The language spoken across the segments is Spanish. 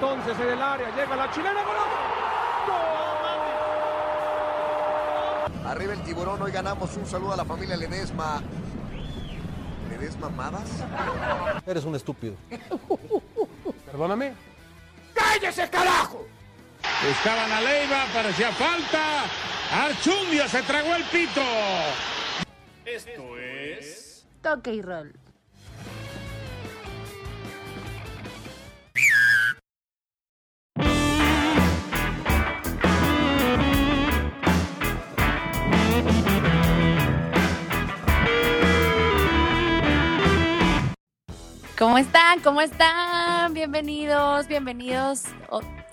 entonces en el área, llega la chilena, Arriba el tiburón, hoy ganamos un saludo a la familia Ledesma. ¿Ledesma Madas? Eres un estúpido. Perdóname. ¡Cállese, carajo! Estaban a Leiva, parecía falta. Archundia se tragó el pito. Esto es. Toque y roll. ¿Cómo están? ¿Cómo están? Bienvenidos, bienvenidos.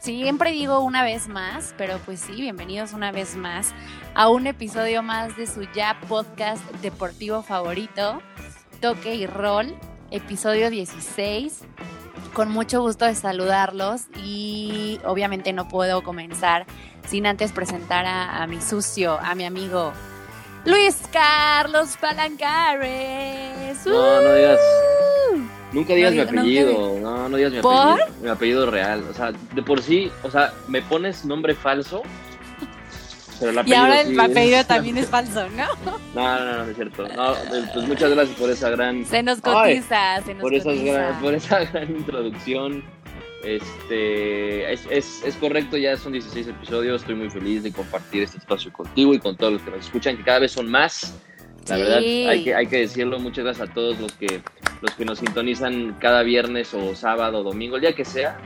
Siempre digo una vez más, pero pues sí, bienvenidos una vez más a un episodio más de su ya podcast deportivo favorito, Toque y Roll, episodio 16. Con mucho gusto de saludarlos y obviamente no puedo comenzar sin antes presentar a, a mi sucio, a mi amigo Luis Carlos Palancares. No, no digas. ¡Uh! Nunca digas No mi no apellido. No, no digas mi ¿Por? apellido. Mi apellido real. O sea, de por sí, o sea, me pones nombre falso. Pero el Y apellido ahora el apellido es- también es falso, ¿no? No, no, no, no es cierto. No, pues muchas gracias por esa gran. Se nos Ay, cotiza, se nos por, esas cotiza. gran- por esa gran introducción. Este es, es, es correcto, ya son 16 episodios. Estoy muy feliz de compartir este espacio contigo y con todos los que nos escuchan, que cada vez son más. La Sí. verdad, hay que, hay que decirlo. Muchas gracias a todos los que, los que nos sintonizan cada viernes o sábado o domingo, el día que sea.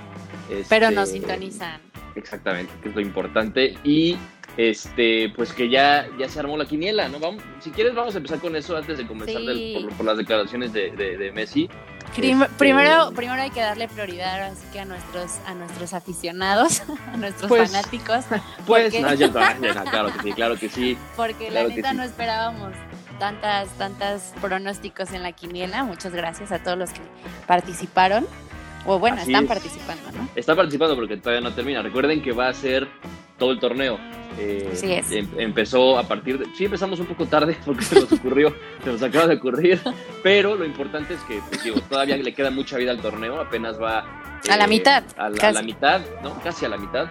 Pero Este, nos sintonizan. Exactamente, que es lo importante. Y este, pues que ya, ya se armó la quiniela, ¿no? Vamos, si quieres, vamos a empezar con eso antes de comenzar Sí. del- por, por las declaraciones de, de- de Messi. Prim- Este- Primero, primero hay que darle prioridad así que a nuestros, a nuestros aficionados, a nuestros Pues, fanáticos, Pues, Porque- no, claro que sí, claro que sí. porque Claro la neta sí. no esperábamos tantas, tantas pronósticos en la quiniela. Muchas gracias a todos los que participaron. O bueno, Así están es. participando, ¿no? Está participando porque todavía no termina. Recuerden que va a ser todo el torneo. Eh, Así es. em- empezó a partir de... Sí, empezamos un poco tarde porque se nos ocurrió, se nos acaba de ocurrir, pero lo importante es que pues, digo, todavía le queda mucha vida al torneo, apenas va... A la mitad, A la, a casi. la mitad, ¿no? Casi a la mitad.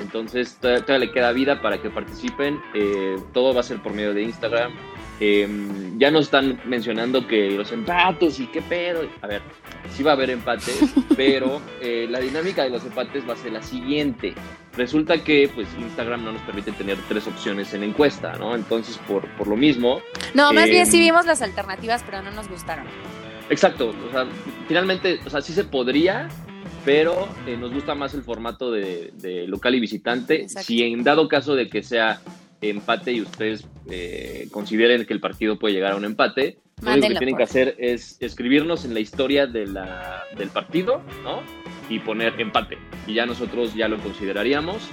Entonces todavía, todavía le queda vida para que participen. Eh, todo va a ser por medio de Instagram. Eh, ya nos están mencionando que los empates y qué pedo. A ver, sí va a haber empates, pero eh, la dinámica de los empates va a ser la siguiente. Resulta que pues Instagram no nos permite tener tres opciones en encuesta, ¿no? Entonces por, por lo mismo, No, más Eh, bien sí vimos las alternativas, pero no nos gustaron. Exacto, o sea, finalmente, o sea, sí se podría, pero eh, nos gusta más el formato de, de local y visitante. Exacto. Si en dado caso de que sea empate y ustedes eh, consideren que el partido puede llegar a un empate, lo único que tienen que hacer es escribirnos en la historia de la, del partido, ¿no? Y poner empate. Y ya nosotros ya lo consideraríamos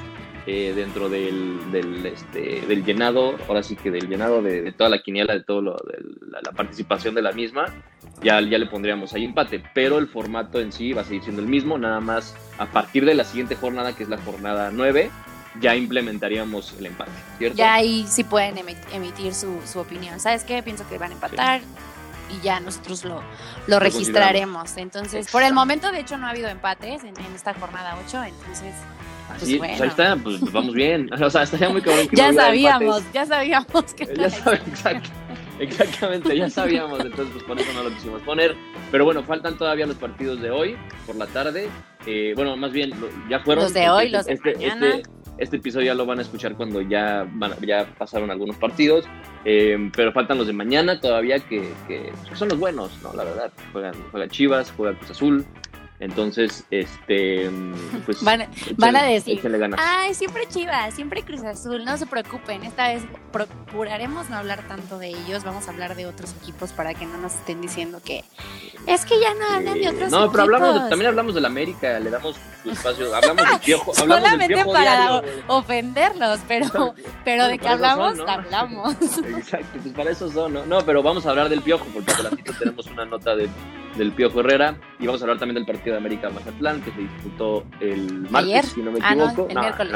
eh, dentro del, del, este, del llenado, ahora sí que del llenado de, de toda la quiniela, de toda la, la participación de la misma, ya, ya le pondríamos ahí empate. Pero el formato en sí va a seguir siendo el mismo, nada más a partir de la siguiente jornada, que es la jornada 9, ya implementaríamos el empate, ¿cierto? Ya ahí sí pueden emi- emitir su, su opinión. ¿Sabes qué? Pienso que van a empatar y ya nosotros lo, lo registraremos. Entonces, por el momento, de hecho, no ha habido empates en, en esta jornada 8. Entonces, Así, pues pues bueno. ahí está, pues, pues vamos bien. O sea, estaría muy cabrón que ya no sabíamos, empates. ya sabíamos que Ya saben, exacto. Exactamente, ya sabíamos, entonces pues por eso no lo quisimos poner. Pero bueno, faltan todavía los partidos de hoy por la tarde. Eh, bueno, más bien, ya fueron. Los de hoy, los de este, mañana. Este, este episodio ya lo van a escuchar cuando ya, van, ya pasaron algunos partidos. eh, pero faltan los de mañana todavía que, que- son los buenos, ¿no? La verdad. Juegan, juega Chivas, juega Cruz Azul. Entonces, este. Pues, Van, van a decir, ay, siempre Chivas, siempre Cruz Azul, no se preocupen, esta vez procuraremos no hablar tanto de ellos, vamos a hablar de otros equipos para que no nos estén diciendo que es que ya no hablan de otros No, pero hablamos de- equipos". también hablamos del América, le damos su espacio, hablamos del piojo, hablamos del Solamente piojo para diario, ofenderlos, pero, pero de que son, hablamos, ¿no? hablamos. Exacto, pues para eso son, ¿no? No, pero vamos a hablar del piojo, porque al ratito tenemos una nota de- del piojo Herrera y vamos a hablar también del partido de América Mazatlán que se disputó el martes, Ayer. si no me Ah, no, equivoco. el miércoles.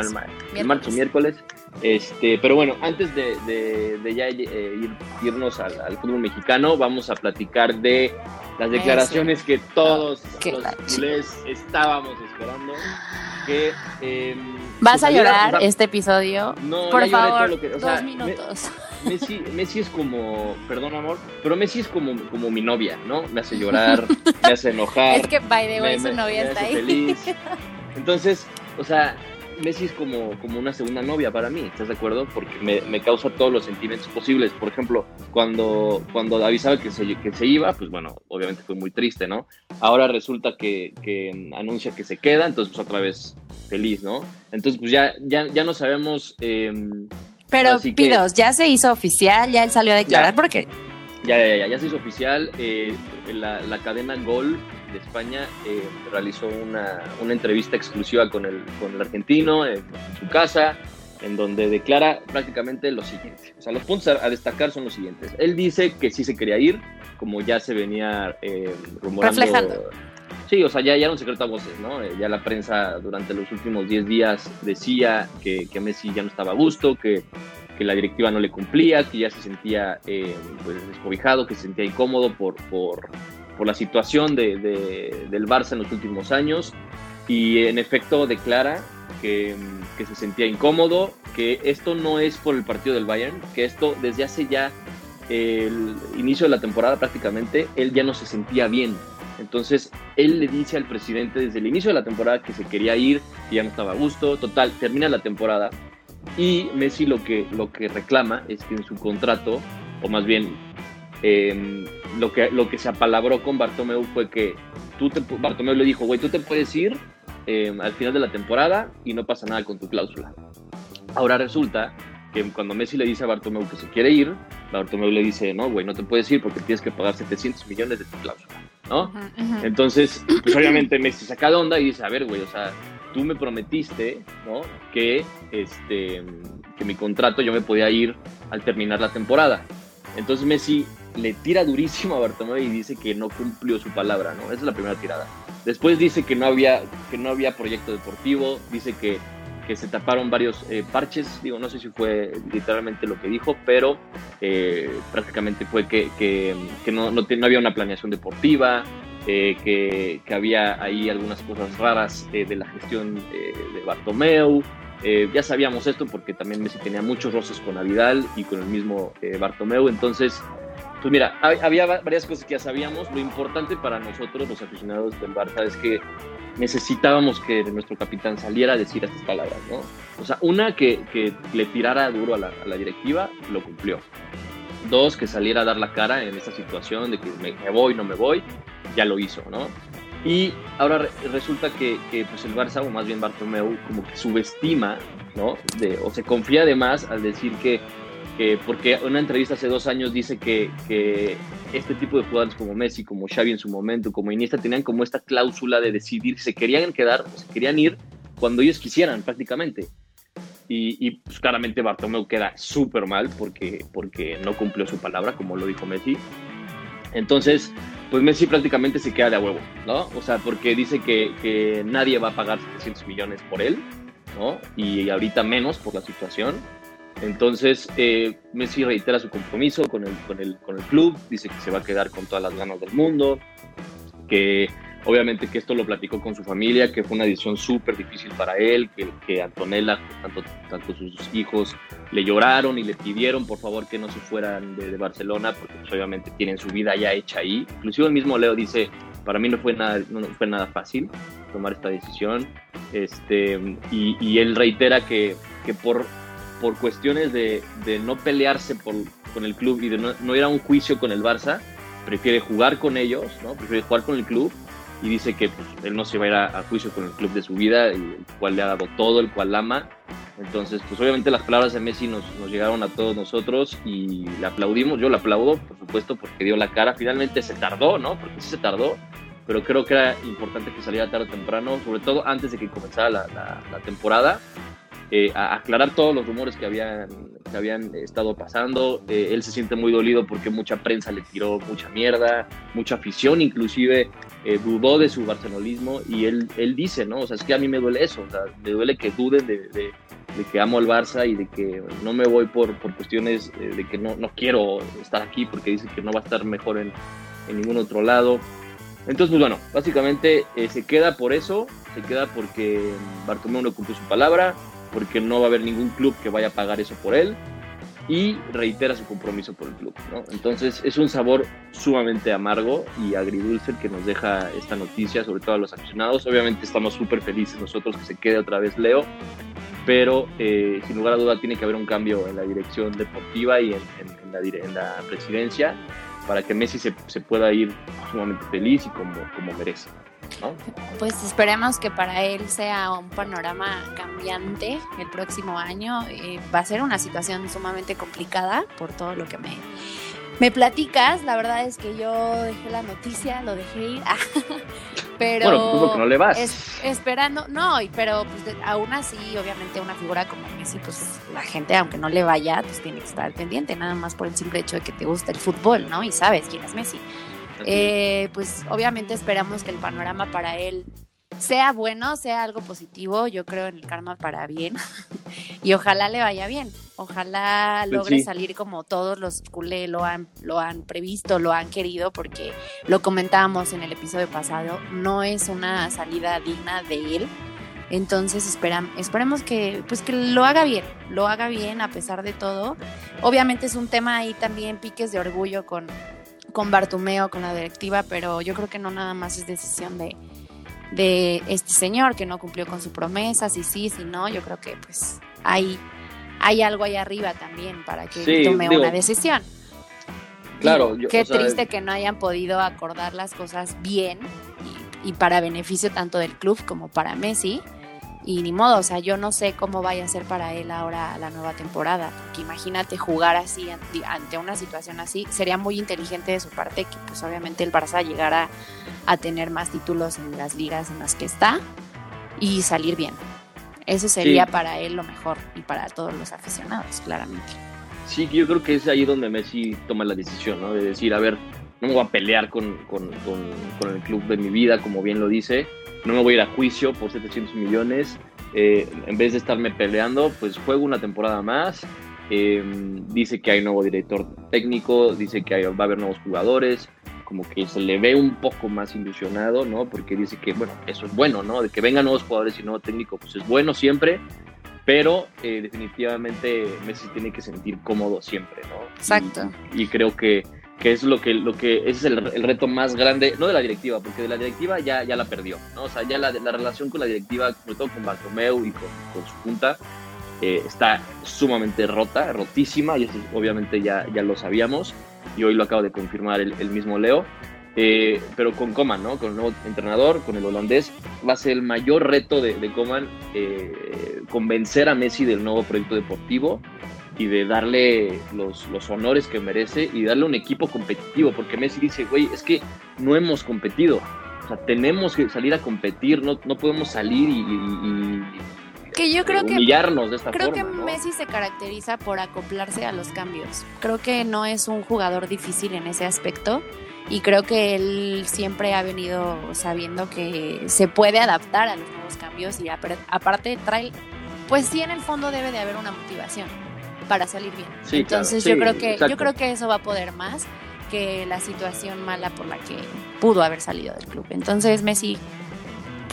el el martes miércoles. Este, pero bueno, antes de, de- de ya eh, ir- irnos al, al fútbol mexicano, vamos a platicar de las declaraciones que todos que los culés estábamos esperando. Que, em, ¿Vas a llorar este episodio? No, Por ya lloré todo favor, lo que- o sea, dos me- minutos. Messi, Messi es como, perdón amor, pero Messi es como, como mi novia, ¿no? Me hace llorar, me hace enojar. Es que, by the way, me- su novia me está hace ahí. feliz. Entonces, o sea, Messi es como, como una segunda novia para mí, ¿estás de acuerdo? Porque me, me causa todos los sentimientos posibles. Por ejemplo, cuando, cuando avisaba que se, que se iba, pues bueno, obviamente fue muy triste, ¿no? Ahora resulta que, que anuncia que se queda, entonces pues otra vez feliz, ¿no? Entonces pues ya, ya, ya no sabemos... em, Pero, Así que- Pidos, ya se hizo oficial, ya él salió a declarar, Ya. porque Ya, ya, ya, ya se hizo oficial. eh, la, la cadena Gol de España eh, realizó una, una entrevista exclusiva con el, con el argentino en, en su casa, en donde declara prácticamente lo siguiente. O sea, los puntos a, a destacar son los siguientes. Él dice que sí se quería ir, como ya se venía eh, rumorando. Reflejando. Sí, o sea, ya, ya era un secreto a voces, ¿no? Eh, ya la prensa durante los últimos 10 días decía que, que Messi ya no estaba a gusto, que, que la directiva no le cumplía, que ya se sentía eh, pues, descobijado, que se sentía incómodo por, por, por la situación de, de- del Barça en los últimos años. Y en efecto declara que, que se sentía incómodo, que esto no es por el partido del Bayern, que esto desde hace ya el inicio de la temporada prácticamente, él ya no se sentía bien. Entonces, él le dice al presidente desde el inicio de la temporada que se quería ir, que ya no estaba a gusto. Total, termina la temporada y Messi lo que, lo que reclama es que en su contrato, o más bien eh, lo, que, lo que se apalabró con Bartomeu fue que tú Bartomeu le dijo, güey, tú te puedes ir eh, al final de la temporada y no pasa nada con tu cláusula. Ahora resulta que cuando Messi le dice a Bartomeu que se quiere ir, Bartomeu le dice, no, güey, no te puedes ir porque tienes que pagar 700 millones de tu cláusula, ¿no? Entonces, pues obviamente Messi saca de onda y dice, a ver, güey, o sea, tú me prometiste, ¿no? Que, este, que mi contrato yo me podía ir al terminar la temporada. Entonces Messi le tira durísimo a Bartomeu y dice que no cumplió su palabra, ¿no? Esa es la primera tirada. Después dice que no había, que no había proyecto deportivo, dice que, que se taparon varios eh, parches, digo, no sé si fue literalmente lo que dijo, pero eh, prácticamente fue que, que, no, no, había una planeación deportiva, eh, que, que había ahí algunas cosas raras de la gestión de Bartomeu. Ya sabíamos esto porque también Messi tenía muchos roces con Avidal y con el mismo Bartomeu. Entonces, pues mira, hab- había va- varias cosas que ya sabíamos. Lo importante para nosotros, los aficionados del Barça, es que necesitábamos que nuestro capitán saliera a decir estas palabras, ¿no? O sea, una, que, que le tirara duro a la, a la directiva, lo cumplió. Dos, que saliera a dar la cara en esta situación de que me, me voy, no me voy, ya lo hizo, ¿no? Y ahora re- resulta que, que, pues el Barça, o más bien Bartomeu, como que subestima, ¿no? De, o se confía de más al decir que, que porque en una entrevista hace dos años dice que, que este tipo de jugadores como Messi, como Xavi en su momento, como Iniesta, tenían como esta cláusula de decidir si se querían quedar o se querían ir cuando ellos quisieran, prácticamente. Y, y, pues claramente Bartomeu queda súper mal porque, porque no cumplió su palabra, como lo dijo Messi. Entonces, pues Messi prácticamente se queda de a huevo, ¿no? O sea, porque dice que, que nadie va a pagar 700 millones por él, ¿no? Y ahorita menos por la situación. Entonces, eh, Messi reitera su compromiso con el, con, el, con el club, dice que se va a quedar con todas las ganas del mundo, que obviamente que esto lo platicó con su familia, que fue una decisión súper difícil para él, que, Antonella, tanto, tanto sus hijos le lloraron y le pidieron por favor que no se fueran de, de Barcelona, porque pues, obviamente tienen su vida ya hecha ahí. Inclusive el mismo Leo dice, para mí no fue nada, no fue nada fácil tomar esta decisión, este, y, y él reitera que, que por, por cuestiones de, no pelearse con el club y de no, ir a un juicio con el Barça, prefiere jugar con ellos, ¿no? prefiere jugar con el club y dice que pues, él no se va a ir a, juicio con el club de su vida, el cual le ha dado todo, el cual ama. Entonces, pues obviamente las palabras de Messi nos, nos llegaron a todos nosotros y le aplaudimos. Yo le aplaudo, por supuesto, porque dio la cara. Finalmente se tardó, ¿no? Porque sí se tardó, pero creo que era importante que saliera tarde o temprano, sobre todo antes de que comenzara la temporada. Eh, a aclarar todos los rumores que habían, que habían estado pasando. Eh, él se siente muy dolido porque mucha prensa le tiró mucha mierda, mucha afición inclusive eh, dudó de su barcelonismo y él, él dice, ¿no? O sea, es que a mí me duele eso, o sea, me duele que duden de, de, de que amo al Barça y de que no me voy por, por cuestiones de que no, no quiero estar aquí porque dice que no va a estar mejor en, en ningún otro lado. Entonces, pues bueno, básicamente eh, se queda por eso, se queda porque Bartomeu no cumplió su palabra, porque no va a haber ningún club que vaya a pagar eso por él y reitera su compromiso por el club. Entonces es un sabor sumamente amargo y agridulce el que nos deja esta noticia, sobre todo a los aficionados. Obviamente estamos súper felices nosotros que se quede otra vez Leo, pero eh, sin lugar a duda tiene que haber un cambio en la dirección deportiva y en, en, la, en la, presidencia para que Messi se, se, pueda ir sumamente feliz y como, como merece. ¿No? Pues esperemos que para él sea un panorama cambiante el próximo año. Eh, va a ser una situación sumamente complicada por todo lo que me, me platicas. La verdad es que yo dejé la noticia, lo dejé ir. pero bueno, porque no le vas. Es, esperando, no, pero pues, aún así, obviamente, una figura como Messi, pues la gente, aunque no le vaya, pues tiene que estar pendiente, nada más por el simple hecho de que te gusta el fútbol, ¿no? Y sabes quién es Messi. Eh, pues obviamente esperamos que el panorama para él sea bueno, sea algo positivo. Yo creo en el karma para bien. y ojalá le vaya bien. Ojalá Pues logre sí. salir como todos los culé lo han, lo han previsto, lo han querido, porque lo comentábamos en el episodio pasado, no es una salida digna de él. Entonces esperam- esperemos que, pues que lo haga bien, lo haga bien a pesar de todo. Obviamente es un tema ahí también, piques de orgullo con, con Bartumeo, con la directiva, pero yo creo que no nada más es decisión de, de este señor que no cumplió con su promesa, si sí, si no, yo creo que pues hay, hay algo ahí arriba también para que Sí, tome digo, una decisión. Claro, yo- qué o sea, triste que no hayan podido acordar las cosas bien y, y para beneficio tanto del club como para Messi. Y ni modo, o sea, yo no sé cómo vaya a ser para él ahora la nueva temporada, porque imagínate jugar así ante, una situación así, sería muy inteligente de su parte que pues obviamente el Barça llegara a tener más títulos en las ligas en las que está y salir bien. Eso sería Sí. para él lo mejor y para todos los aficionados, claramente. Sí, yo creo que es ahí donde Messi toma la decisión, ¿no? De decir, a ver, no me voy a pelear con, con, con, con el club de mi vida, como bien lo dice, no me voy a ir a juicio por 700 millones, eh, en vez de estarme peleando, pues juego una temporada más, eh, dice que hay nuevo director técnico, dice que hay- va a haber nuevos jugadores, como que se le ve un poco más ilusionado, ¿no? Porque dice que, bueno, eso es bueno, ¿no? De que vengan nuevos jugadores y nuevo técnico, pues es bueno siempre, pero eh, definitivamente Messi tiene que sentir cómodo siempre, ¿no? Exacto. Y, y creo que, que es lo que, lo que es el, reto más grande, no de la directiva, porque de la directiva ya, ya la perdió, ¿no? O sea, ya la, la relación con la directiva, sobre todo con Bartomeu y con, su junta, eh, está sumamente rota, rotísima, y eso obviamente ya, ya lo sabíamos, y hoy lo acaba de confirmar el, mismo Leo. Eh, pero con Coman, ¿no? Con el nuevo entrenador, con el holandés, va a ser el mayor reto de, de Coman eh, convencer a Messi del nuevo proyecto deportivo y de darle los, los honores que merece y darle un equipo competitivo, porque Messi dice, güey, es que no hemos competido, o sea, tenemos que salir a competir, no, no podemos salir y, y- y Que yo creo que humillarnos de esta Creo forma. que ¿no? Messi se caracteriza por acoplarse a los cambios. Creo que no es un jugador difícil en ese aspecto y creo que él siempre ha venido sabiendo que se puede adaptar a los nuevos cambios y apar- aparte trae, pues sí en el fondo debe de haber una motivación para salir bien. Sí, Entonces claro, yo creo que exacto. yo creo que eso va a poder más que la situación mala por la que pudo haber salido del club. Entonces Messi,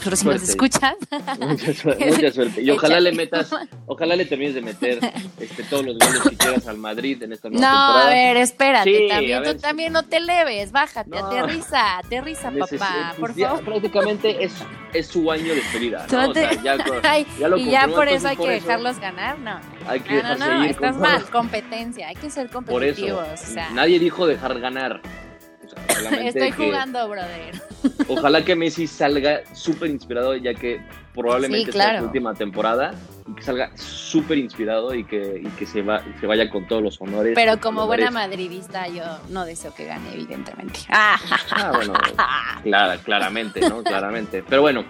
pero si nos Suerte. escuchas, Mucha suerte, mucha suerte. Y ojalá le metas, ojalá le termines de meter este, todos los goles que quieras al Madrid en esta No, nueva temporada. a ver, espérate, Sí, también, ver, tú también no te leves, bájate, No. aterriza, aterriza, Neces- papá, pues por ya favor. prácticamente es, es su año de despedida. ¿no? O sea, ya, ya lo y ya por eso hay por que eso dejarlos ganar, no. Hay que No, no, no, estás mal, competencia, hay que ser Por eso, competitivos, o sea, nadie dijo dejar ganar. Sea, estoy que jugando, brother. Ojalá que Messi salga súper inspirado, ya que probablemente Sí, sea su última temporada, y que salga súper inspirado y que, y que se, va, se vaya con todos los honores. Pero como buena madridista, yo no deseo que gane, evidentemente. Ah, Ah, bueno, clara, claramente, ¿no? Claramente. Pero bueno,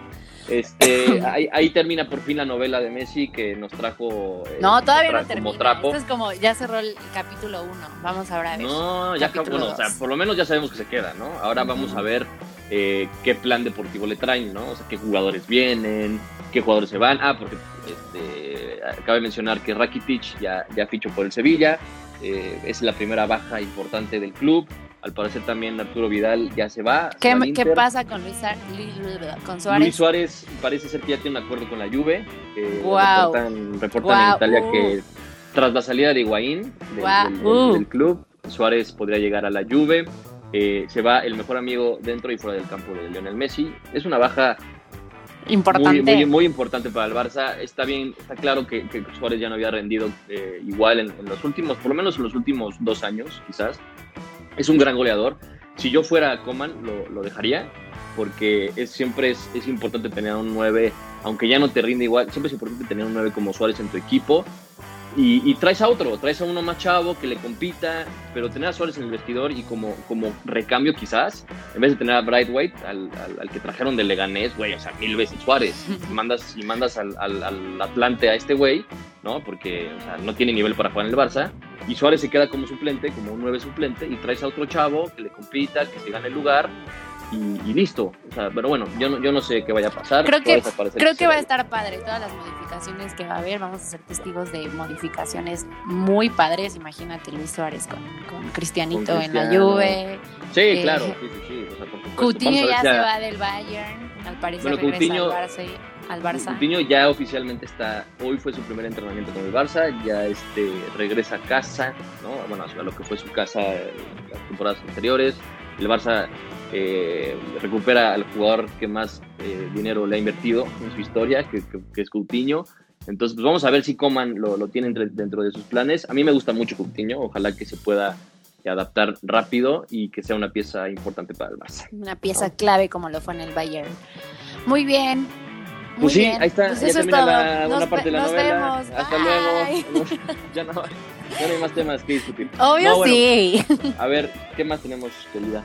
este, ahí, ahí termina por fin la novela de Messi que nos trajo. eh, no, todavía no termina. Como trapo. Esto es como, ya cerró el capítulo uno. Vamos ahora a ver. No, ya bueno, o sea, por lo menos ya sabemos que se queda, ¿no? Ahora vamos a ver eh, qué plan deportivo le traen, ¿no? O sea, qué jugadores vienen, qué jugadores se van. Ah, porque este, cabe mencionar que Rakitic ya, ya fichó por el Sevilla, eh, es la primera baja importante del club. Al parecer también Arturo Vidal ya se va. ¿Qué, se va al qué Inter. pasa con Luis con Suárez? Luis Suárez parece ser que ya tiene un acuerdo con la Juve. eh. Reportan, en Italia uh. que tras la salida de Higuaín del, Guau, del- uh. del club, Suárez podría llegar a la Juve. Eh, se va el mejor amigo dentro y fuera del campo de Lionel Messi. Es una baja Importante. muy, muy, muy importante para el Barça. Está bien, está claro que, que Suárez ya no había rendido eh, igual en, en los últimos, por lo menos en los últimos dos años, quizás. Es un gran goleador. Si yo fuera Coman, lo, lo dejaría, porque es, siempre es, es importante tener un 9, aunque ya no te rinde igual, siempre es importante tener un 9 como Suárez en tu equipo. Y, y traes a otro, traes a uno más chavo que le compita, pero tener a Suárez en el vestidor y como, como recambio quizás, en vez de tener a Brightweight, al, al, al que trajeron del Leganés, güey, o sea, mil veces Suárez, y mandas, y mandas al, al Atlante a este güey, ¿no? Porque o sea, no tiene nivel para jugar en el Barça, y Suárez se queda como suplente, como un 9 suplente, y traes a otro chavo que le compita, que se gane el lugar, y, y listo. O sea, pero bueno, yo no, yo no sé qué vaya a pasar. Creo que, creo que va a estar padre. Todas las modificaciones que va a haber, vamos a ser testigos de modificaciones muy padres. Imagínate Luis Suárez con, con Cristianito Con en la. Juve. Sí, eh, claro, sí, sí, sí. O sea, por supuesto. Coutinho ya se va del Bayern. Al parecer Bueno, regresa Coutinho- al Barça. Al Barça. Coutinho ya oficialmente está, hoy fue su primer entrenamiento con el Barça, ya este, regresa a casa, ¿no? bueno, a lo que fue su casa en las temporadas anteriores. El Barça eh, recupera al jugador que más eh, dinero le ha invertido en su historia, que, que- que es Coutinho. Entonces, pues vamos a ver si Coman lo, lo tiene entre- dentro de sus planes. A mí me gusta mucho Coutinho, ojalá que se pueda adaptar rápido y que sea una pieza importante para el Barça. Una pieza clave como lo fue en el Bayern. Muy bien. Muy Pues sí, bien. ahí está, Pues ya eso termina la, Nos una parte de la nos novela. vemos. Hasta Bye. luego. ya, no, ya no hay más temas que discutir. Obvio No, bueno, sí. A ver, ¿qué más tenemos, querida?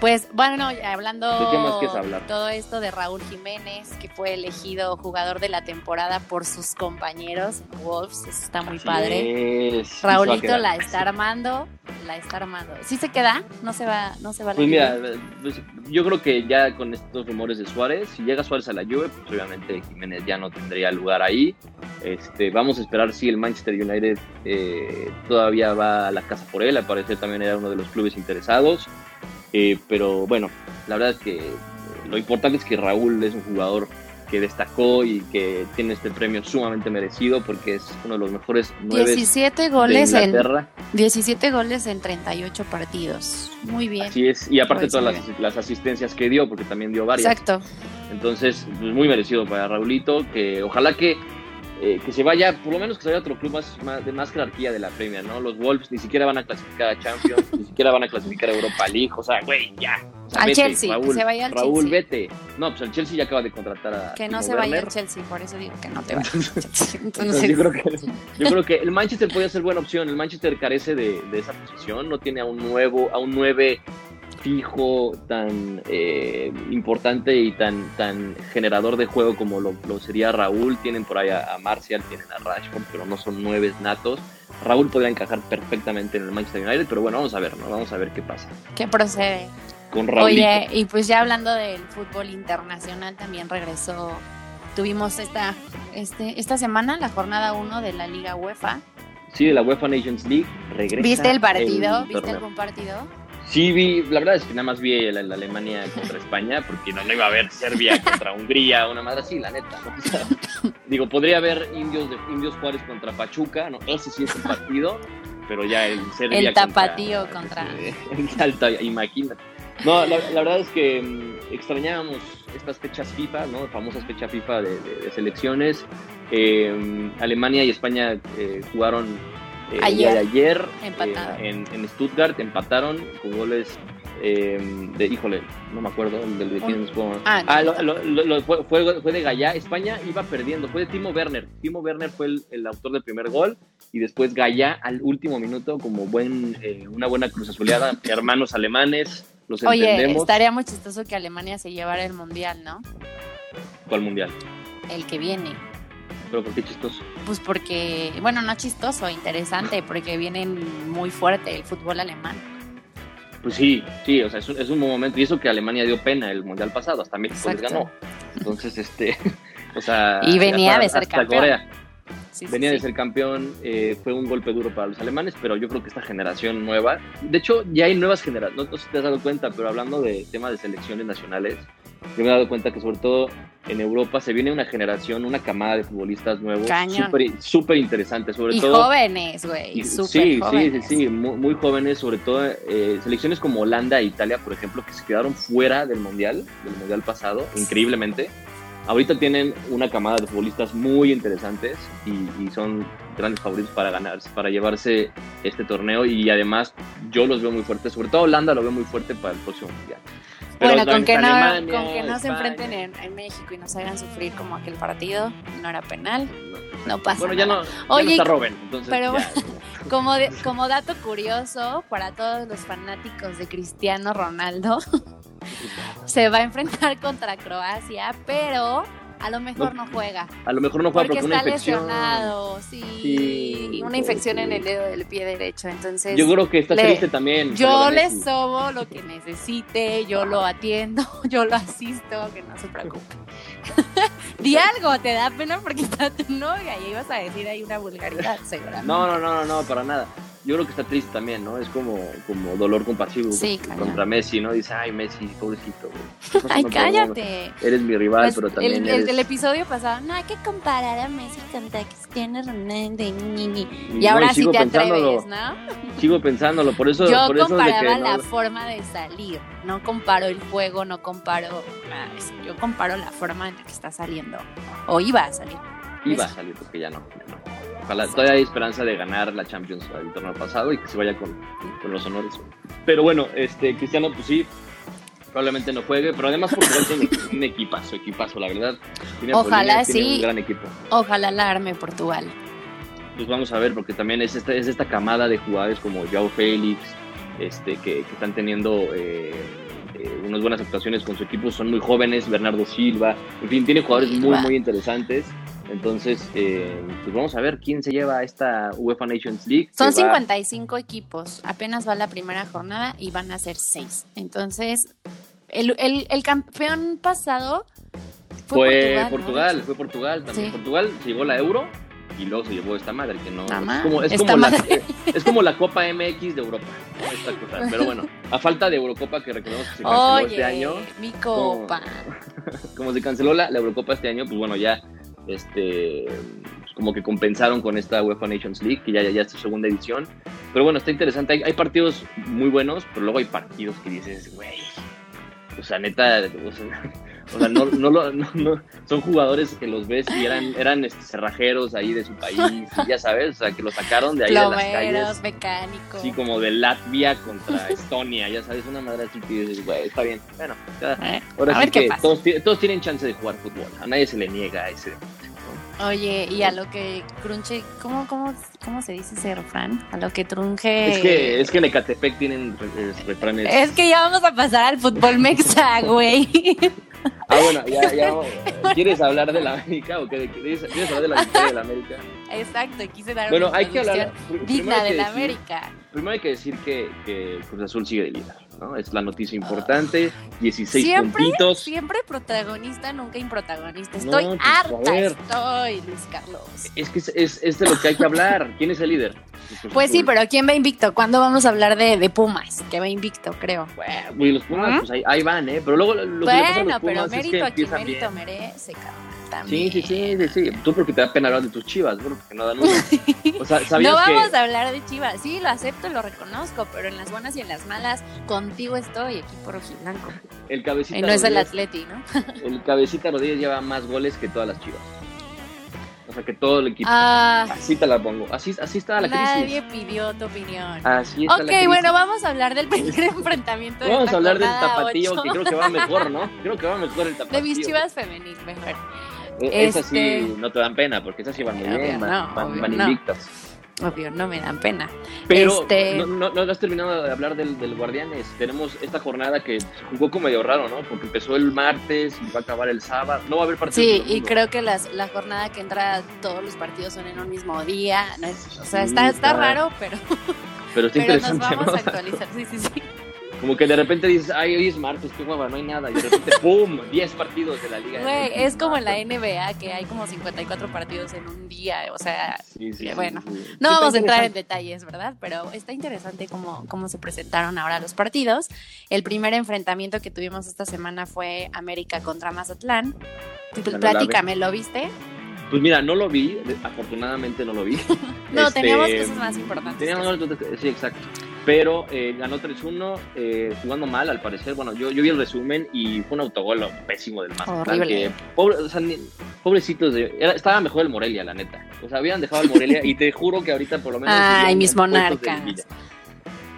Pues bueno, hablando ¿De qué más quieres hablar? todo esto de Raúl Jiménez, que fue elegido jugador de la temporada por sus compañeros Wolves, eso está muy Así padre. es, quedar. la está armando, la está armando. ¿Sí se queda? No se va, no se va a la Pues mira, pues, yo creo que ya con estos rumores de Suárez, si llega Suárez a la Juve, pues obviamente Jiménez ya no tendría lugar ahí. Este, vamos a esperar si el Manchester United eh, todavía va a la casa por él, al parecer también era uno de los clubes interesados. Eh, pero bueno, la verdad es que lo importante es que Raúl es un jugador que destacó y que tiene este premio sumamente merecido porque es uno de los mejores nueve 17 de goles en Inglaterra. 17 goles en 38 partidos. Muy bien. Así es, y aparte Pues, todas las asistencias que dio, porque también dio varias. Exacto. Entonces, pues, muy merecido para Raulito, que ojalá que, eh, que se vaya, por lo menos que se vaya a otro club más, más- de más jerarquía de la Premier, ¿no? Los Wolves ni siquiera van a clasificar a Champions, ni siquiera van a clasificar a Europa League, o sea, güey, ya. O sea, Al vete, Chelsea, que Raúl, se vaya al Raúl, Chelsea. vete. No, pues el Chelsea ya acaba de contratar a Que no Timo se vaya Werner. al Chelsea, por eso digo que no te vayas. Entonces, Entonces, yo, creo que, yo creo que el Manchester podría ser buena opción. El Manchester carece de, de esa posición, no tiene a un nuevo, a un 9 fijo tan eh, importante y tan, tan generador de juego como lo, lo sería Raúl. Tienen por ahí a, a Martial, tienen a Rashford, pero no son nueve natos. Raúl podría encajar perfectamente en el Manchester United, pero bueno, vamos a ver, ¿no? Vamos a ver qué pasa ¿qué procede? con Raúl. Oye, y pues ya hablando del fútbol internacional, también regresó. Tuvimos esta, este, esta semana la jornada 1 de la Liga UEFA. Sí, de la UEFA Nations League regresa. ¿Viste el partido? el ¿Viste algún partido? Sí, vi, la verdad es que nada más vi la, la Alemania contra España, porque no, no iba a haber Serbia contra Hungría, una madre así, la neta. ¿no? O sea, digo, podría haber indios de Indios Juárez contra Pachuca, ¿no? Ese sí es el partido, pero ya el Serbia El tapatío contra- eh, el imagínate. No, la, la verdad es que mm, extrañábamos estas fechas FIFA, ¿no? Famosas fechas FIFA de, de- de selecciones. Eh, Alemania y España eh, jugaron eh, el día Ayer. de ayer Empataron. eh, en, en Stuttgart, empataron con goles eh, de, híjole, no me acuerdo, del de quiénes fueron. Ah, Ah, lo- lo- lo- lo- fue, fue, fue de Gallá. España iba perdiendo. Fue de Timo Werner. Timo Werner fue el, el autor del primer gol. Y después Gallá al último minuto, como buen, eh, una buena cruz azuleada. hermanos alemanes, los Oye, entendemos. estaría muy chistoso que Alemania se llevara el mundial, ¿no? ¿Cuál mundial? El que viene. Pero por qué chistoso. Pues porque, bueno, no chistoso, interesante, porque vienen muy fuerte el fútbol alemán. Pues sí, sí, o sea, es un, es un buen momento. Y eso que Alemania dio pena el mundial pasado, hasta México les ganó. Entonces, este, o sea. Y venía hasta- de ser campeón. Corea. sí, venía sí. de ser campeón, eh, fue un golpe duro para los alemanes, pero yo creo que esta generación nueva, de hecho ya hay nuevas generaciones, no, no sé si te has dado cuenta, pero hablando de tema de selecciones nacionales, yo me he dado cuenta que sobre todo en Europa se viene una generación, una camada de futbolistas nuevos, súper interesante, sobre Y todo... jóvenes, güey. Sí, sí, jóvenes. sí, sí, muy, muy jóvenes, sobre todo eh, selecciones como Holanda e Italia, por ejemplo, que se quedaron fuera del Mundial, del Mundial pasado, increíblemente. Ahorita tienen una camada de futbolistas muy interesantes y, y son grandes favoritos para ganarse, para llevarse este torneo y además yo los veo muy fuertes, sobre todo Holanda lo veo muy fuerte para el próximo Mundial. Pero Bueno, con que, no, Alemania, con que no se España, enfrenten en, en México y nos hagan sufrir como aquel partido, no era penal, no pasa Bueno, ya no, nada. ya Oye, no está Robben, entonces pero ya. Como, de- como dato curioso para todos los fanáticos de Cristiano Ronaldo, se va a enfrentar contra Croacia, pero a lo mejor no, juega. a lo mejor no juega Porque porque una está infección. lesionado, sí, Sí, una infección sí. en el dedo del pie derecho. Entonces, Yo creo que está le- triste también. yo le sobo lo que necesite, yo lo atiendo, yo lo asisto, que no se preocupe. Di algo, te da pena porque está tu novia y ibas a decir ahí una vulgaridad, seguramente. No, no, no, no, no, para nada. Yo creo que está triste también, ¿no? Es como, como dolor compasivo Sí, contra Messi, ¿no? Dice, ay, Messi, pobrecito. güey. Ay, cállate. Eres mi rival, Pues, pero también el, eres... el, episodio pasado, no hay que comparar a Messi contra Cristiano Ronaldo. ni, ni, ni". Y no, ahora y sí te atreves, ¿no? Sigo pensándolo, por eso... Yo por eso de comparaba que la no- forma de salir, no comparo el juego, no comparo nada eso. Yo comparo la forma en la que está saliendo, o iba a salir. Iba a salir, porque ya no. ya no. Ojalá, todavía hay esperanza de ganar la Champions el torneo pasado y que se vaya con, con los honores. Pero bueno, este Cristiano, pues sí, probablemente no juegue, pero además Portugal tiene un equipazo, equipazo, la verdad. Tiene a Ojalá Paulinho, tiene sí. un gran equipo. Ojalá la arme Portugal. Pues vamos a ver, porque también es esta, es esta camada de jugadores como Joao Félix, este, que, que están teniendo eh, eh, unas buenas actuaciones con su equipo, son muy jóvenes, Bernardo Silva, en fin, tiene jugadores muy, muy interesantes. Entonces, eh, pues vamos a ver quién se lleva esta UEFA Nations League. Son va- 55 equipos, apenas va la primera jornada y van a ser 6. Entonces, el, el, el campeón pasado fue, Fue Portugal. Portugal, ¿no? fue Portugal también. Sí. Portugal se llevó la Euro y luego se llevó esta madre que no es como, es esta como la, es como la Copa MX de Europa ¿no? Esta cosa. pero bueno a falta de Eurocopa que recordemos que se canceló Oye, este año mi copa. como se canceló la, la Eurocopa este año pues bueno ya este pues como que compensaron con esta UEFA Nations League que ya ya, ya es su segunda edición pero bueno está interesante hay, hay partidos muy buenos pero luego hay partidos que dices güey o sea neta o sea, o sea, no, no, lo- no, no- son jugadores que los ves y eran, eran este, cerrajeros ahí de su país, y ya sabes, o sea, que los sacaron de ahí de las Plomeros, calles. mecánicos. Así como de Latvia contra Estonia, ya sabes, una madre así que dices, güey, está bien. Bueno, ya, Eh, ahora a sí ver qué que pasa. todos, todos tienen chance de jugar fútbol, a nadie se le niega ese. Oye, y a lo que crunche, ¿cómo, cómo, cómo se dice ese refrán? A lo que trunje. Es que, es que en Ecatepec tienen re- re- refranes. Es que ya vamos a pasar al fútbol mexa, güey. Ah, bueno, ya, ya. ¿Quieres hablar de la América o qué? ¿Quieres, quieres hablar de la victoria de la América? Exacto, quise dar Bueno, una hay que hablar. digna de que la decir- América. Primero hay que decir que, que Cruz Azul sigue de líder, ¿no? Es la noticia importante, 16 Siempre, puntitos. siempre protagonista, nunca improtagonista. Estoy No, pues, harta, estoy, Luis Carlos. Es que es, es, es de lo que hay que hablar. ¿Quién es el líder? Pues sí, pero ¿quién va invicto? ¿Cuándo vamos a hablar de, de Pumas? Que va invicto, creo. Bueno, y los Pumas, pues ahí, ahí van, ¿eh? Pero luego lo que le pasa a Bueno, los pero Pumas es mérito que a quien empiezan mérito bien. merece, cabrón. Sí, También. sí, sí, sí, sí. Tú porque te da pena hablar de tus chivas, bro, porque no dan una. O sea, ¿sabías No vamos que a hablar de Chivas. Sí, lo acepto, lo reconozco, pero en las buenas y en las malas, contigo estoy, equipo rojiblanco. el cabecita Y no es el Atleti, ¿no? el cabecita Rodríguez lleva más goles que todas las chivas? O sea, que todo el equipo. Ah, Así te la pongo. Así, así está la nadie crisis. pidió tu opinión. Así está Ok, la crisis. bueno, vamos a hablar del primer enfrentamiento de Vamos a hablar del tapatío, ocho. que creo que va mejor, ¿no? Creo que va mejor el tapatío. De mis chivas femenil, mejor. Eh, Esas Este- sí no te dan pena, porque esas sí van muy bien, van, no, van- van no. Obvio, no me dan pena. Pero Este- no, no, no has terminado de hablar del, del Guardianes. Tenemos esta jornada que jugó como medio raro, ¿no? Porque empezó el martes y va a acabar el sábado. No va a haber partidos. Sí, y creo que las, la jornada que entra, todos los partidos son en un mismo día. O sea, está, está raro, pero, Pero está pero nos interesante, vamos ¿no? a actualizar. Sí, sí, sí. Como que de repente dices, ay, hoy es martes, qué hueva, no hay nada. Y de repente, ¡pum! 10 partidos de la Liga. Güey, es como en la. NBA, que hay como 54 partidos en un día, o sea, Sí, sí, que sí, bueno, sí. no vamos a entrar en detalles, ¿verdad? Pero está interesante cómo, cómo se presentaron ahora los partidos. El primer enfrentamiento que tuvimos esta semana fue América contra Mazatlán. Platícame, ¿lo viste? Pues mira, no lo vi, afortunadamente no lo vi. No, Este, teníamos cosas más importantes. Teníamos sí, exacto. Pero eh, ganó 3-1, eh, jugando mal al parecer. Bueno, yo, yo vi el resumen y fue un autogol pésimo del Mazatlán. Que pobre, o sea, ni- pobrecitos, de, era- estaba mejor el Morelia, la neta. O sea, habían dejado el Morelia y te juro que ahorita por lo menos... Ay, mis monarcas.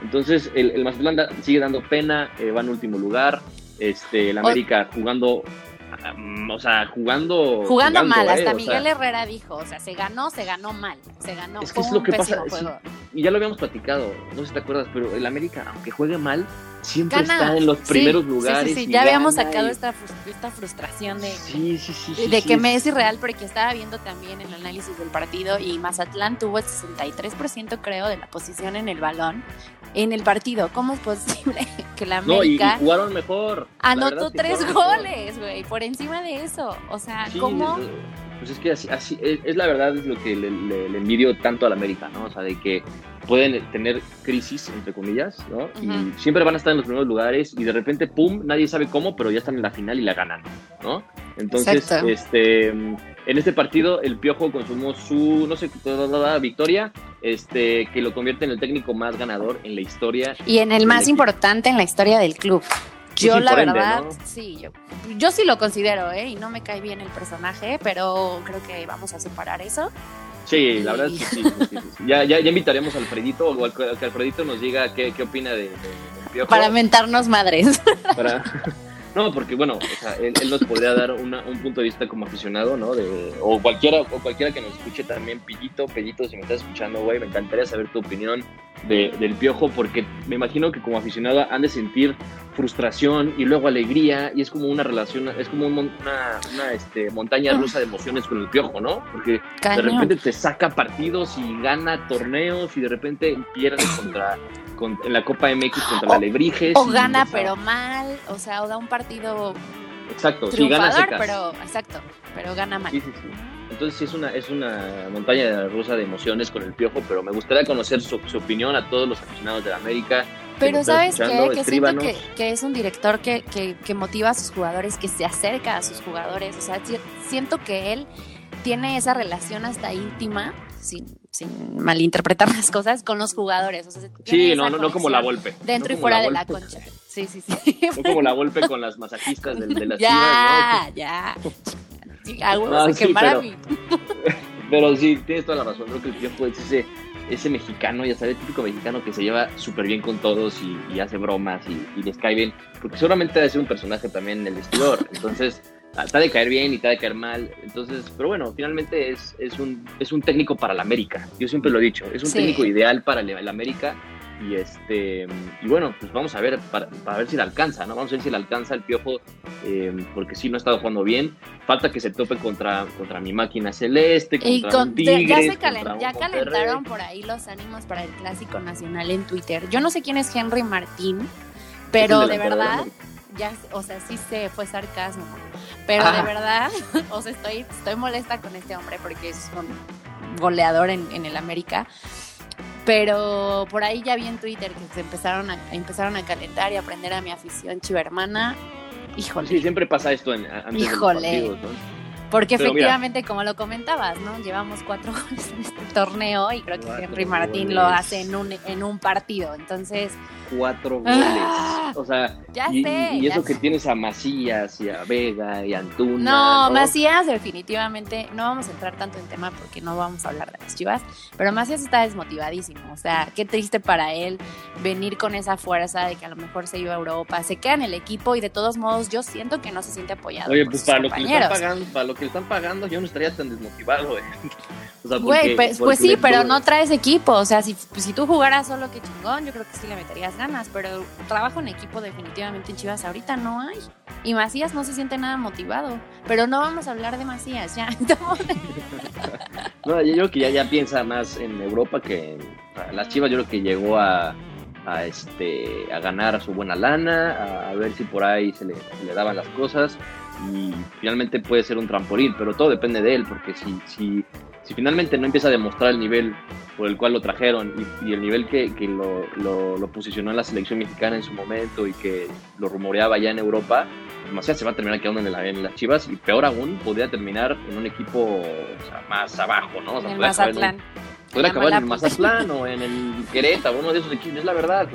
Entonces, el, el Mazatlán da- sigue dando pena, eh, va en último lugar. Este, el América jugando... mm, O sea, jugando. Jugando mal, eh, hasta sea, Miguel Herrera dijo, o sea, se ganó, se ganó mal, se ganó, Es que es lo que pasa, sí. y ya lo habíamos platicado, no sé si te acuerdas, pero el América, aunque juegue mal, siempre Gana. está en los primeros sí, lugares. Sí, sí, ya habíamos sacado y- esta, esta frustración de, de que me es irreal porque estaba viendo también el análisis del partido y Mazatlán tuvo el 63% creo de la posición en el balón en el partido. ¿Cómo es posible que la No, y, y América jugaron mejor. anotó tres goles, güey, por encima de eso? O sea, ¿cómo? Pues es que así, así es, es la verdad, es lo que le, le- le envidio tanto al América, ¿no? O sea, de que pueden tener crisis, entre comillas, ¿no? Y siempre van a estar en los primeros lugares y de repente, ¡pum!, nadie sabe cómo, pero ya están en la final y la ganan, ¿no? Entonces, Exacto. este, en este partido, el Piojo consumó su, no sé, toda victoria, este, que lo convierte en el técnico más ganador en la historia. Y en el más importante en la historia del club. Yo, la verdad, ¿no? sí, yo, yo sí lo considero, ¿eh? Y no me cae bien el personaje, pero creo que vamos a separar eso. Sí, la verdad es que sí. sí, sí, sí. Ya, ya, ya invitaremos a Alfredito o al- que Alfredito nos diga qué, qué opina de, de- del Piojo. Para mentarnos madres. para- No, porque bueno, o sea, él, él nos podría dar una- un punto de vista como aficionado, ¿no? De, o cualquiera o cualquiera que nos escuche también, Pillito, Pellito, si me estás escuchando, güey, me encantaría saber tu opinión de- del Piojo, porque me imagino que como aficionado han de sentir frustración y luego alegría, y es como una relación, es como una, una, este, montaña rusa de emociones con el Piojo, ¿no? Porque de repente te saca partidos y gana torneos y de repente pierde contra, con- en la Copa MX contra la Alebrijes. O y, gana, o sea, pero mal, o sea, o da un partido Exacto, sí, gana triunfador, secas. pero exacto, pero gana mal. Sí, sí, sí. Entonces sí es una, es una montaña rusa de emociones con el Piojo, pero me gustaría conocer su, su opinión a todos los aficionados de la América. Pero ¿sabes qué? Que siento que, que es un director que, que, que motiva a sus jugadores, que se acerca a sus jugadores. O sea, si- siento que él tiene esa relación hasta íntima, sin, sin malinterpretar las cosas, con los jugadores. O sea, Sí, no, no, no como la golpe. Dentro no y fuera de la concha. Sí, sí, sí. No como la golpe con las masajistas de, de las ya, ya. Sí, a huevo, No, se sí, quemara pero-. Pero sí, tienes toda la razón. Creo que el Piojo es ese, ese mexicano, ya sabes, típico mexicano que se lleva súper bien con todos y, y hace bromas y, y les cae bien. Porque seguramente debe ser un personaje también en el vestidor. Entonces, ah, te ha de caer bien y te ha de caer mal. Entonces, pero bueno, finalmente es, es, un, es un técnico para la América. Yo siempre lo he dicho, es un Sí. técnico ideal para el, el América. Y este y bueno, pues vamos a ver para, para ver si le alcanza, ¿no? Vamos a ver si le alcanza el piojo, eh, porque sí no ha estado jugando bien. Falta que se tope contra, contra mi máquina celeste, contra Y un con- Tigres, ya, se contra calen- un ya Monterrey. calentaron por ahí los ánimos para el clásico nacional en Twitter. Yo no sé quién es Henry Martín, pero de verdad, ya, o sea, sí sé, fue sarcasmo. Pero de verdad, o sea, estoy, estoy molesta con este hombre porque es un goleador en, en el América. Pero por ahí ya vi en Twitter que se empezaron a, empezaron a calentar y aprender a mi afición chiva hermana. Híjole. Sí, siempre pasa esto en, antes Híjole. de los partidos, ¿no? Porque Pero mira. efectivamente, como lo comentabas, ¿no? Llevamos cuatro goles en este torneo y creo que Cuatro Henry Martín lo hace en un, en un partido. Entonces, Cuatro goles. Ah, o sea, ya y, sé, y eso ya que sé. tienes a Macías y a Vega y a Antuna. no, Macías definitivamente, no vamos a entrar tanto en tema porque no vamos a hablar de las chivas, pero Macías está desmotivadísimo. O sea, qué triste para él venir con esa fuerza de que a lo mejor se iba a Europa, se queda en el equipo y de todos modos yo siento que no se siente apoyado. Oye, pues para lo que le están pagando, para lo que le están pagando, yo no estaría tan desmotivado, güey. O sea, porque- pues, porque pues sí, pero no traes equipo. O sea, si, si tú jugaras solo, qué chingón, yo creo que sí le meterías ganas. Pero trabajo en equipo definitivamente en Chivas ahorita no hay. Y Macías no se siente nada motivado. Pero no vamos a hablar de Macías, ya. Yo creo que ya, piensa más en Europa que en las Chivas. Yo creo que llegó a, a, este, a ganar su buena lana, a, ver si por ahí se le, se le daban las cosas y finalmente puede ser un trampolín, pero todo depende de él, porque si, si, si finalmente no empieza a demostrar el nivel por el cual lo trajeron y, y el nivel que, que lo, lo, lo, posicionó en la selección mexicana en su momento y que lo rumoreaba ya en Europa, Macías se va a terminar quedando en, la, en las Chivas y peor aún, podría terminar en un equipo o sea, más abajo, ¿no? O sea, en el Mazatlán. Puede acabar en el Mazatlán o en el Querétaro, uno de esos equipos, es la verdad.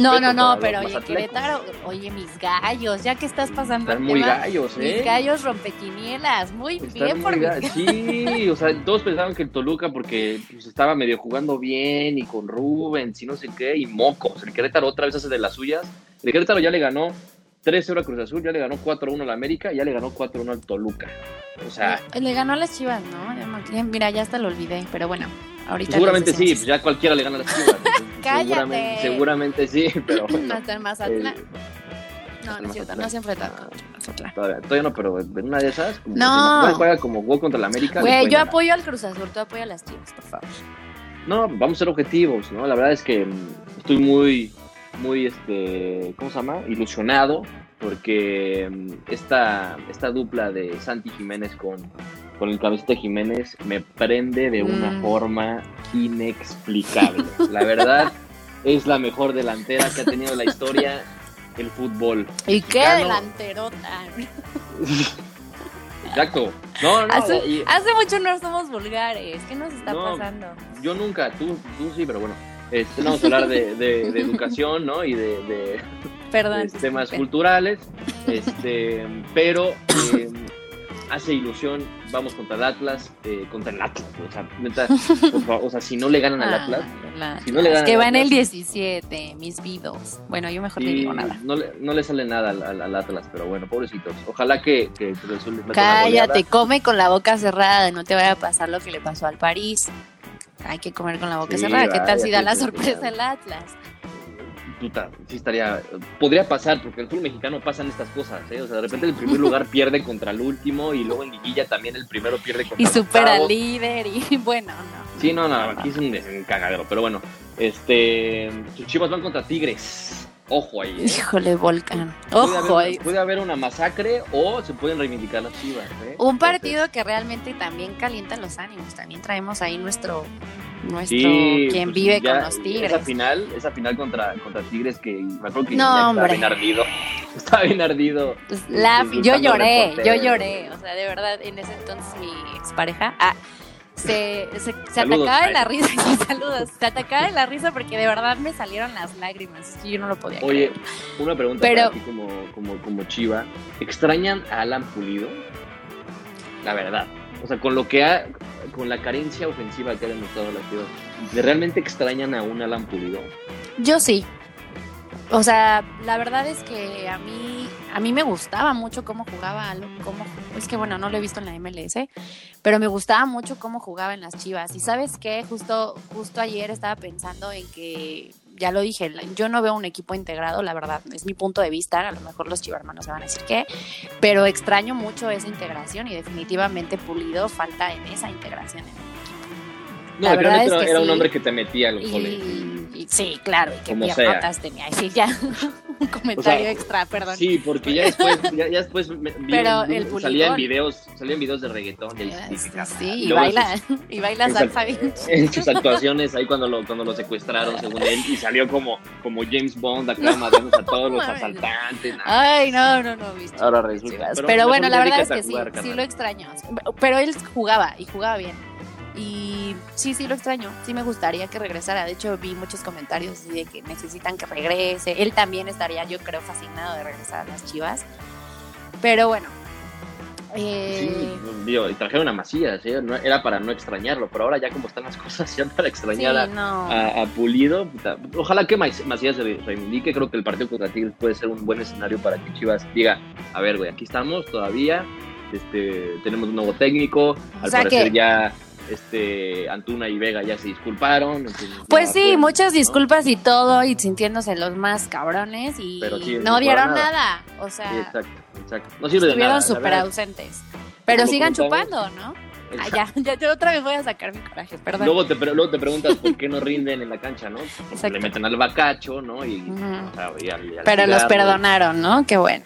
no, no, no, pero oye, Querétaro, oye, mis gallos, ya que estás pasando Están muy tema, gallos, ¿eh? Mis gallos rompequinielas, muy Están bien muy por ga- mis Sí, o sea, todos pensaban que el Toluca, porque pues, estaba medio jugando bien y con Rubens y no sé qué, y mocos. El Querétaro otra vez hace de las suyas. El Querétaro ya le ganó 3-0 a Cruz Azul, ya le ganó 4-1 al América, ya le ganó 4-1 al Toluca. O sea, Le ganó a las chivas, ¿no? Mira, ya hasta lo olvidé, pero bueno, ahorita. seguramente les sí, pues ya cualquiera le gana a las Chivas. Cállate. Seguramente, seguramente sí, pero bueno. Hasta el Mazatlán. eh, no, no es cierto, no se enfrenta Mazatlán. todavía, todavía no, pero en una de esas, como No. si juega como gol contra el América. Güey, yo apoyo al Cruz Azul, tú apoyo a las chivas, por favor. No, vamos a ser objetivos, ¿no? La verdad es que mm, estoy muy, muy, este, ¿cómo se llama? Ilusionado porque mm, esta, esta dupla de Santi Jiménez con, con el cabecita Jiménez me prende de una Mm. forma inexplicable. La verdad es la mejor delantera que ha tenido la historia el fútbol. Y qué Mexicano. delanterota. Exacto. No, no, Hace, y- hace mucho no somos vulgares. ¿Qué nos está No, pasando? yo nunca, tú, tú sí, pero bueno. Este, vamos a hablar de, de- de educación, ¿no? Y de, de- Perdón. de temas culturales, este, pero eh, hace ilusión, vamos contra el Atlas, eh, contra el Atlas, o sea, neta, por favor, o sea, si no le ganan al Ah, Atlas, Si no le ganan que al va en el Atlas. 17, mis vidos. Bueno, yo mejor ni sí, digo nada. no, le, no le sale nada al, al- al Atlas, pero bueno, pobrecitos, ojalá que, que Cállate, come con la boca cerrada, no te vaya a pasar lo que le pasó al París. Hay que comer con la boca Sí, cerrada. ¿Qué tal si da la sorpresa el Atlas? Puta, sí estaría, podría pasar, porque el fútbol mexicano pasan estas cosas, ¿eh? o sea, de repente el primer lugar pierde contra el último y luego en liguilla también el primero pierde contra Y el supera octavo. al líder y bueno, no. Sí, no, no, aquí es un, cagadero, pero bueno, este, sus chivas van contra Tigres, ojo ahí, ¿eh? Híjole, Volcán. Puede Ojo, haber, ahí. puede haber una masacre o se pueden reivindicar las chivas, ¿eh? un Entonces, partido que realmente también calienta los ánimos. También traemos ahí nuestro, nuestro sí, quien pues, vive con los Tigres. Esa final, esa final contra, contra Tigres que me acuerdo que No, estaba bien ardido, estaba bien ardido. Pues, la- yo lloré, yo lloré. O sea, de verdad, en ese entonces mi expareja ah, se, se, se Saludos, atacaba de la risa. saludos. Se atacaba de la risa porque de verdad me salieron las lágrimas. Yo no lo podía Oye, creer. una pregunta Pero- para ti como, como, como Chiva. ¿Extrañan a Alan Pulido? La verdad. O sea, con lo que ha, con la carencia ofensiva que ha demostrado la Chivas, ¿de realmente extrañan a un Alan Pulido? Yo sí. O sea, la verdad es que a mí, a mí me gustaba mucho cómo jugaba, cómo, es que bueno, no lo he visto en la MLS, pero me gustaba mucho cómo jugaba en las Chivas. Y sabes qué, justo, justo ayer estaba pensando en que, ya lo dije, yo no veo un equipo integrado, la verdad, es mi punto de vista, a lo mejor los chivarmanos se van a decir que, pero extraño mucho esa integración y definitivamente Pulido falta en esa integración. No, La verdad es era, que era un hombre que te metía a los goles. Y, y- sí, claro, y que piernotas tenía. Y sí, ya, un comentario extra, perdón. Sí, porque ya después, ya, ya después me- Pero vi- el salía en videos, salían videos de reggaetón. y Eh, sí "Cabrón". Sí, y luego baila, sus- y baila en salsa sus- bien. en sus actuaciones ahí cuando lo, cuando lo secuestraron según él y salió como, como James Bond acá No, matando a todos los asaltantes. nah. Ay, no, no, no, viste. Ahora resulta. Pero Pero, bueno, la verdad es que sí, jugar, sí carnal. lo extraño. Pero él jugaba y jugaba bien. Y sí, sí lo extraño. Sí me gustaría que regresara. De hecho, vi muchos comentarios de que necesitan que regrese. Él también estaría, yo creo, fascinado de regresar a las Chivas. Pero bueno. eh, Sí, digo, y trajeron a Macías, ¿eh? No- era para no extrañarlo, pero ahora ya como están las cosas, ya para extrañar a, sí, no. a- a Pulido, ojalá que Mac- Macías se reivindique, creo que el partido contra Tigres puede ser un buen escenario para que Chivas diga, a ver, güey, aquí estamos todavía, este, tenemos un nuevo técnico, al sea parecer que- ya este Antuna y Vega ya se disculparon. entonces, Pues sí, muchas ¿no? disculpas y todo, y sintiéndose los más cabrones, y sí, no para nada. O Sí, sea, exacto, exacto. No sirve de estuvieron nada. súper ausentes. Pero sigan chupando, ¿no? Ah, ya, ya, yo otra vez voy a sacar mi coraje, perdón. Luego te, luego te preguntas por qué no rinden en la cancha, ¿no? Porque le meten al bacacho, ¿no? Y, Ujú. o sea, y al- y al Pero los perdonaron, ¿no? Qué bueno.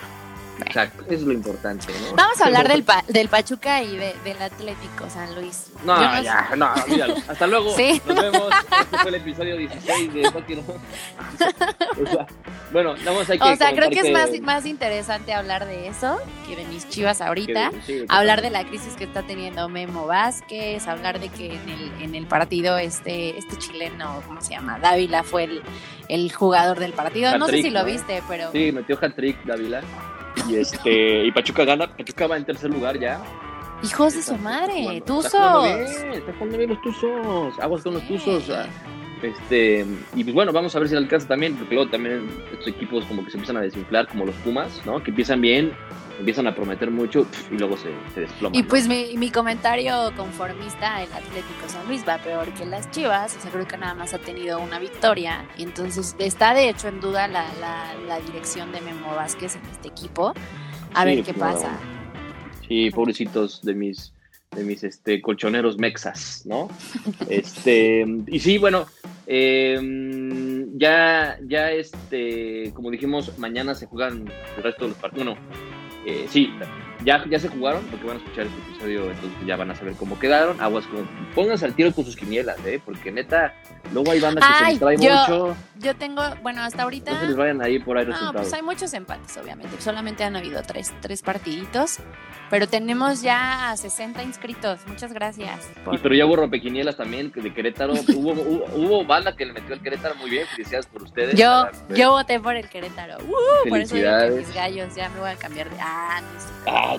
Exacto, eso es lo importante, ¿no? Vamos a hablar del, pa- del Pachuca y de- del Atlético San Luis. No, ya, no, olvídalo. Hasta luego. Sí. Nos vemos. Este fue el episodio 16 de Toki No. O sea, bueno, hay que O sea, creo que es más, más interesante hablar de eso que de mis chivas ahorita. sí, Hablar de la crisis que está teniendo Memo Vázquez, hablar de que en el, en el partido este, este chileno, ¿cómo se llama? Dávila fue el, el jugador del partido. no sé si lo viste, pero Sí, metió hat-trick Dávila. Y este, y Pachuca gana, Pachuca va en tercer lugar ya. hijos de su madre, tuzos. jugando bien, Está jugando bien los tuzos. Aguas con los tuzos. Este, y pues bueno, vamos a ver si le alcanza también, porque luego también estos equipos como que se empiezan a desinflar, como los Pumas, ¿no? Que empiezan bien, empiezan a prometer mucho y luego se, se desploman. Y ¿no? pues mi, mi comentario conformista, el Atlético San Luis va peor que las Chivas, o sea, creo que nada más ha tenido una victoria, entonces está de hecho en duda la, la, la dirección de Memo Vázquez en este equipo. A Sí, ver qué claro. pasa. Sí, pobrecitos de mis de mis este colchoneros mexas, ¿no? Este, y sí, bueno, eh, ya, ya este, como dijimos, mañana se juegan el resto de los partidos. Bueno, eh, sí, ya, ya se jugaron, porque van a escuchar este episodio, entonces ya van a saber cómo quedaron. Aguas con, pónganse al tiro con sus quinielas, ¿eh? Porque neta, luego hay bandas que se Ay, trae yo- mucho, Yo tengo, bueno, hasta ahorita... no se les vayan ahí por ahí No, resultados. pues hay muchos empates, obviamente. Solamente han habido tres, tres partiditos. Pero tenemos ya 60 inscritos. Muchas gracias. por- Y, pero ya hubo rompequinielas también que de Querétaro. hubo, hubo, hubo banda que le metió al Querétaro muy bien. Felicidades por ustedes. Yo, yo voté por el Querétaro. Uh, por eso digo que mis gallos ya me voy a cambiar de. Ah, no sé, Ah,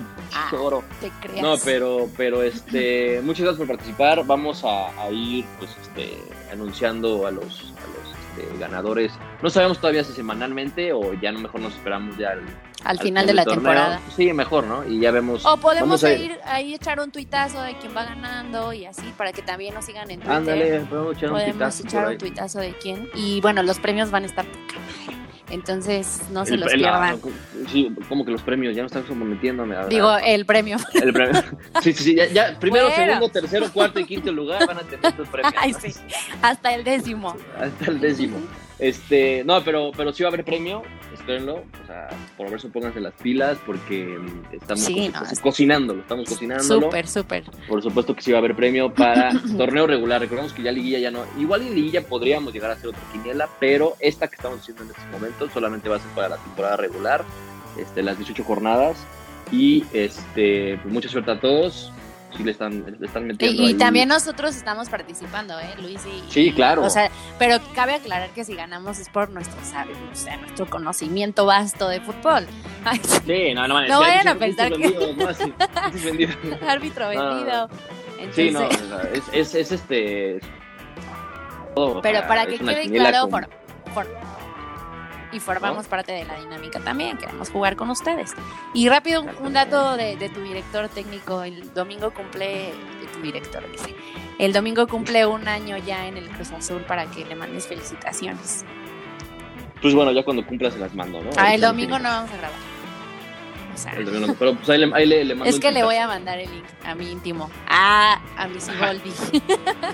Ah. te creas. No, pero, pero este, muchas gracias por participar. Vamos a, a ir, pues, este, anunciando a los, a los este, ganadores. No sabemos todavía si semanalmente o ya no mejor nos esperamos ya al, Al al final de la torneo. temporada. Sí, mejor, ¿no? Y ya vemos. O podemos a ir ahí echar un tuitazo de quién va ganando y así para que también nos sigan en Twitter. Ándale, podemos echar un Podemos pitazo echar un tuitazo de quién. Y bueno, los premios van a estar. Entonces no se El- los pierdan. sí, como que los premios ya no están comprometiéndome. a- Digo, el premio. El premio. Sí, sí, sí, ya, ya primero, Bueno. segundo, tercero, cuarto y quinto lugar van a tener estos premios. Ay, sí. Hasta el décimo. Hasta el décimo. Este, no, pero, pero sí va a haber premio, espérenlo. O sea, por ver, pónganse las pilas porque mm, estamos Sí, co- no, es- cocinándolo, estamos cocinándolo. Súper, súper. Por supuesto que sí va a haber premio para torneo regular. Recordemos que ya liguilla ya no. Igual en liguilla podríamos llegar a hacer otra quiniela, pero esta que estamos haciendo en estos momentos solamente va a ser para la temporada regular, este, las 18 jornadas. Y este, pues mucha suerte a todos. Sí le están, le están metiendo. Y, ahí. también nosotros estamos participando, ¿eh, Luis? Y, Sí, claro. O sea, pero cabe aclarar que si ganamos es por nuestro, sabe, o sea, nuestro conocimiento vasto de fútbol. Ay, sí, no, no, van No vayan a pensar que- árbitro vendido. Sí, no, o Entonces, sea, es, es, es este. pero para que quede claro, con- for- y formamos parte de la dinámica también, queremos jugar con ustedes. Y rápido, un, un dato de, de tu director técnico, el domingo cumple, de tu director, dice, el domingo cumple un año ya en el Cruz Azul para que le mandes felicitaciones. Pues bueno, ya cuando cumpla se las mando, ¿no? Ah, el domingo no vamos a grabar. O sea, el domingo no, pero pues ahí le, ahí le, le mando es que le voy a mandar el link a mi íntimo. Ah, a mi Siboldi.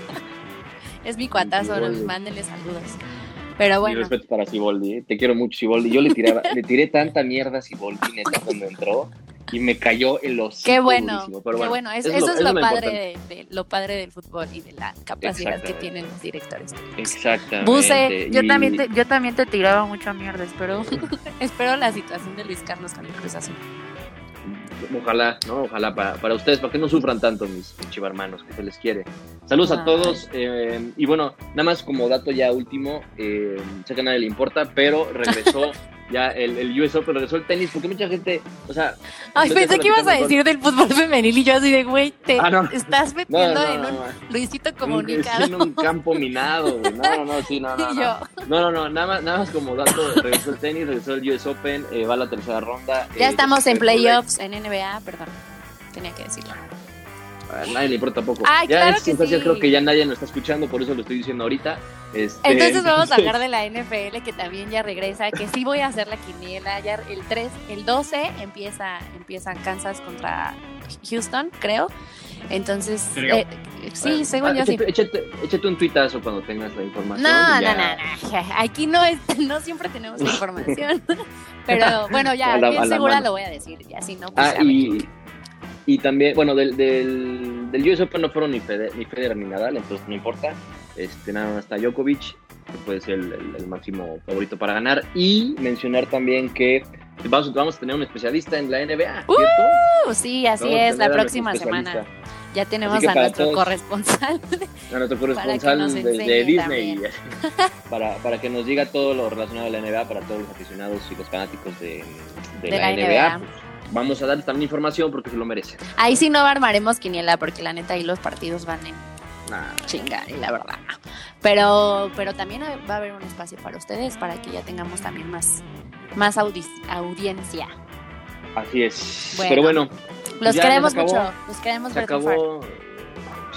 es mi cuatazo, mándenle saludos. Pero Mi bueno, respeto para Siboldi, ¿eh? te quiero mucho Siboldi. Yo le tiraba, le tiré tanta mierda a Siboldi neta cuando entró y me cayó en los qué bueno, qué bueno. Es- eso, es lo, padre importante. de, de- lo padre del fútbol y de la capacidad que tienen los directores. Exactamente. Buse, yo y- también te, yo también te tiraba mucha mierda, espero, espero la situación de Luis Carlos con el Cruz Azul. Ojalá, ¿no? Ojalá para, para ustedes, para que no sufran tanto mis, mis chivarmanos, que se les quiere. Saludos a todos. eh, y bueno, nada más como dato ya último, eh, sé que a nadie le importa, pero regresó ya el, el US Open, regresó el tenis, porque mucha gente, o sea... Ay, pensé que ibas a decir del fútbol femenil y yo así de, güey, te Ah, no. estás metiendo no, en no, un no, Luisito un- comunicado. En un campo minado, güey. No, no, no, sí, no, no. Y No, yo, no, no, no, nada más, nada más como dato, regresó el tenis, regresó el US Open, eh, va a la tercera ronda. ya eh, estamos en playoffs en NBA, perdón, tenía que decirlo. A nadie le importa tampoco. Ay, ya claro en que sí. creo que ya nadie nos está escuchando, por eso lo estoy diciendo ahorita. Este, Entonces vamos a hablar de la NFL que también ya regresa, que sí voy a hacer la quiniela, ya el 3, el 12 empieza empiezan Kansas contra Houston, creo. Entonces, eh, sí, según Ah, yo sí. échate, échate, échate un tuitazo cuando tengas la información. No, no, no, no. Aquí no es, no siempre tenemos la información. Pero bueno, ya, la- bien segura mano. lo voy a decir. Ya, si no, pues Ah, y, y también, bueno, del, del, del US Open no fueron ni, Fede- ni Federer ni Nadal, entonces no importa. Este, nada más está Djokovic, que puede ser el, el- el máximo favorito para ganar. Y mencionar también que vamos, vamos a tener un especialista en la NBA, ¿cierto? Uh, sí, así Vamos es, la próxima semana. Ya tenemos a nuestro todos- corresponsal. A nuestro corresponsal de, Disney. también. Para, para que nos diga todo lo relacionado a la NBA para todos los aficionados y los fanáticos de, de De la, la NBA. NBA. Vamos a darles también información porque se lo merece. Ahí sí no armaremos quiniela porque la neta ahí los partidos van en Nah, chingar, y la verdad. Pero, pero también va a haber un espacio para ustedes para que ya tengamos también más, más audi- audiencia. así es. Bueno, Pero bueno, Los queremos mucho, los queremos se ver acabó.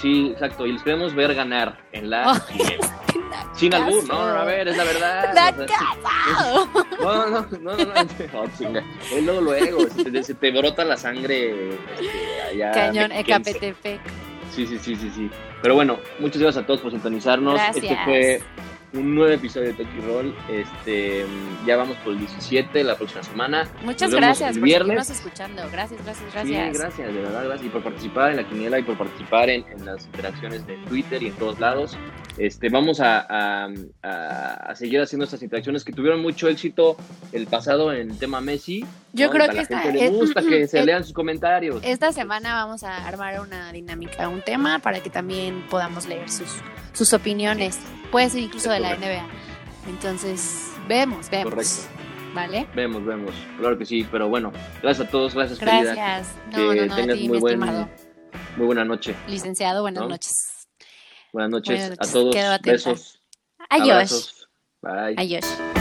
Sí, exacto. Y les queremos ver ganar en la quiniela. Sin albur, no, a ver, es la verdad. ¡La sea, No, no, no, no, luego, luego, se te, se te brota la sangre este, allá. Cañón. Ecapetepec. Sí, sí, sí, sí, sí. Pero bueno, muchas gracias a todos por sintonizarnos. Este Gracias. fue un nuevo episodio de Toki Roll. Este, ya vamos por el 17 la próxima semana. Muchas Nos gracias el por viernes. seguirnos escuchando. Gracias, gracias, gracias. Sí, gracias, de verdad, gracias. Y por participar en la quiniela y por participar en, en las interacciones de Twitter y en todos lados. Este, vamos a, a- a- a seguir haciendo estas interacciones que tuvieron mucho éxito el pasado en tema Messi. Yo ¿no? creo que la esta- gente le gusta que se lean sus comentarios. Esta semana vamos a armar una dinámica, un tema para que también podamos leer sus, sus opiniones. Puede ser incluso de la. NBA. Entonces, vemos, vemos. Correcto. ¿Vale? Vemos, vemos. Claro que sí, pero bueno, gracias a todos, gracias. Gracias. No, que no, no, tengas ti, muy, mi buen, estimado. muy buena noche. Licenciado, buenas ¿no? noches. Buenas noches Buenas a todos. Besos. Adiós. abrazos. Bye. Adiós.